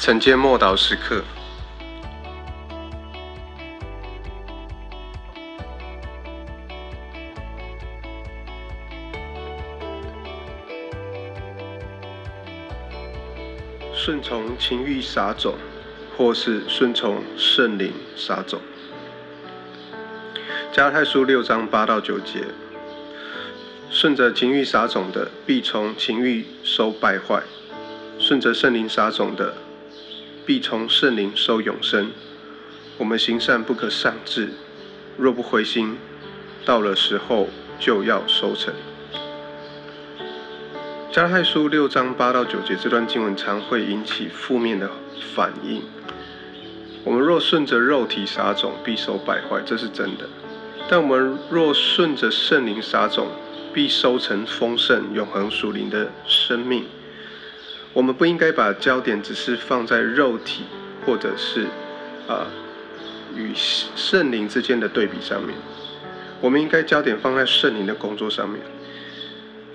晨间默祷时刻，顺从情欲撒种，或是顺从圣灵撒种。加太书六章八到九节，顺着情欲撒种的，必从情欲收败坏；顺着圣灵撒种的，必从圣灵收永生。我们行善不可丧志，若不回心，到了时候就要收成。加太书六章八到九节这段经文常会引起负面的反应。我们若顺着肉体撒种，必收败坏，这是真的。但我们若顺着圣灵撒种，必收成丰盛、永恒属灵的生命。我们不应该把焦点只是放在肉体，或者是啊与圣灵之间的对比上面。我们应该焦点放在圣灵的工作上面。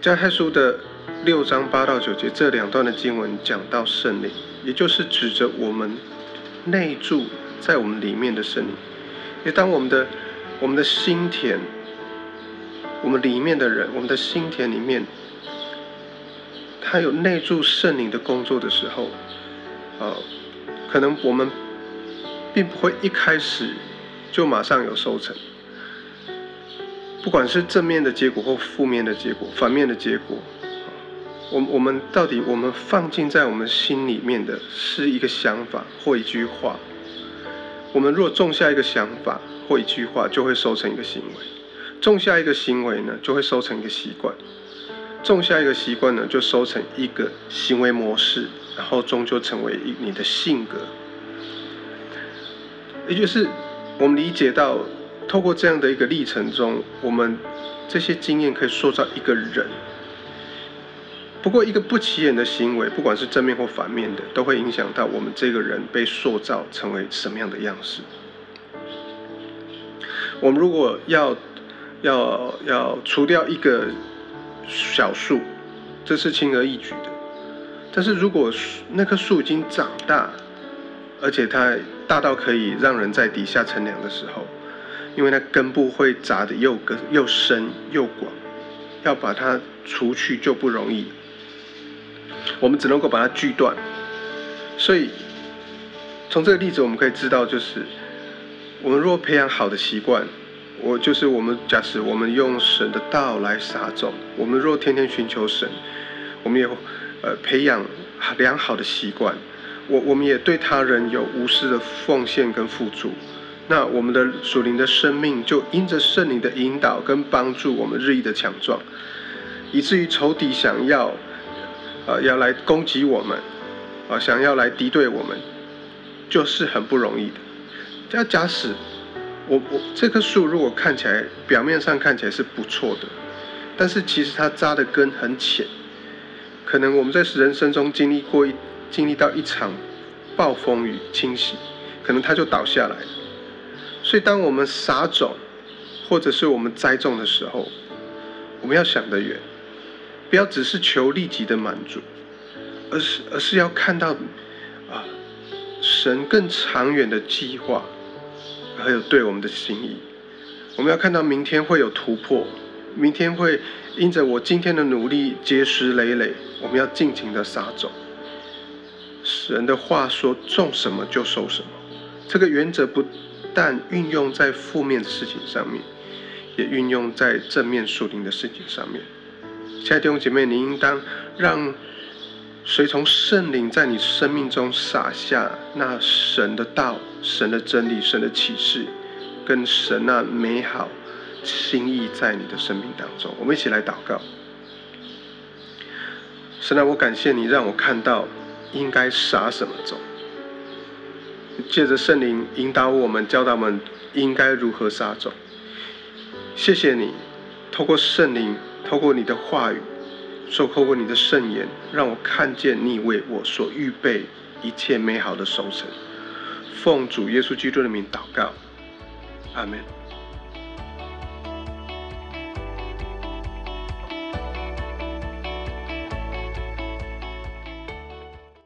加太书的六章八到九节这两段的经文讲到圣灵，也就是指着我们内住在我们里面的圣灵。也当我们的我们的心田，我们里面的人，我们的心田里面，他有内住圣灵的工作的时候，呃，可能我们并不会一开始就马上有收成，不管是正面的结果或负面的结果、反面的结果，我我们到底我们放进在我们心里面的是一个想法或一句话，我们若种下一个想法。或一句话就会收成一个行为，种下一个行为呢，就会收成一个习惯，种下一个习惯呢，就收成一个行为模式，然后终究成为你的性格。也就是我们理解到，透过这样的一个历程中，我们这些经验可以塑造一个人。不过，一个不起眼的行为，不管是正面或反面的，都会影响到我们这个人被塑造成为什么样的样式。我们如果要要要除掉一个小树，这是轻而易举的。但是如果那棵树已经长大，而且它大到可以让人在底下乘凉的时候，因为它根部会扎的又根又深又广，要把它除去就不容易。我们只能够把它锯断。所以从这个例子我们可以知道，就是。我们若培养好的习惯，我就是我们假使我们用神的道来撒种，我们若天天寻求神，我们也呃培养良好的习惯，我我们也对他人有无私的奉献跟付出，那我们的属灵的生命就因着圣灵的引导跟帮助，我们日益的强壮，以至于仇敌想要呃要来攻击我们，啊想要来敌对我们，就是很不容易的。要假使我我这棵树如果看起来表面上看起来是不错的，但是其实它扎的根很浅，可能我们在人生中经历过一经历到一场暴风雨侵袭，可能它就倒下来。所以当我们撒种或者是我们栽种的时候，我们要想得远，不要只是求立即的满足，而是而是要看到啊神更长远的计划。还有对我们的心意，我们要看到明天会有突破，明天会因着我今天的努力结实累累。我们要尽情的撒种。神的话说：“种什么就收什么。”这个原则不但运用在负面的事情上面，也运用在正面属灵的事情上面。亲爱的弟兄姐妹，你应当让。随从圣灵在你生命中撒下那神的道、神的真理、神的启示，跟神那美好心意在你的生命当中。我们一起来祷告。神啊，我感谢你让我看到应该撒什么种，借着圣灵引导我们、教导我们应该如何撒种。谢谢你，透过圣灵，透过你的话语。受透过你的圣言，让我看见你为我所预备一切美好的收成。奉主耶稣基督的名祷告，阿门。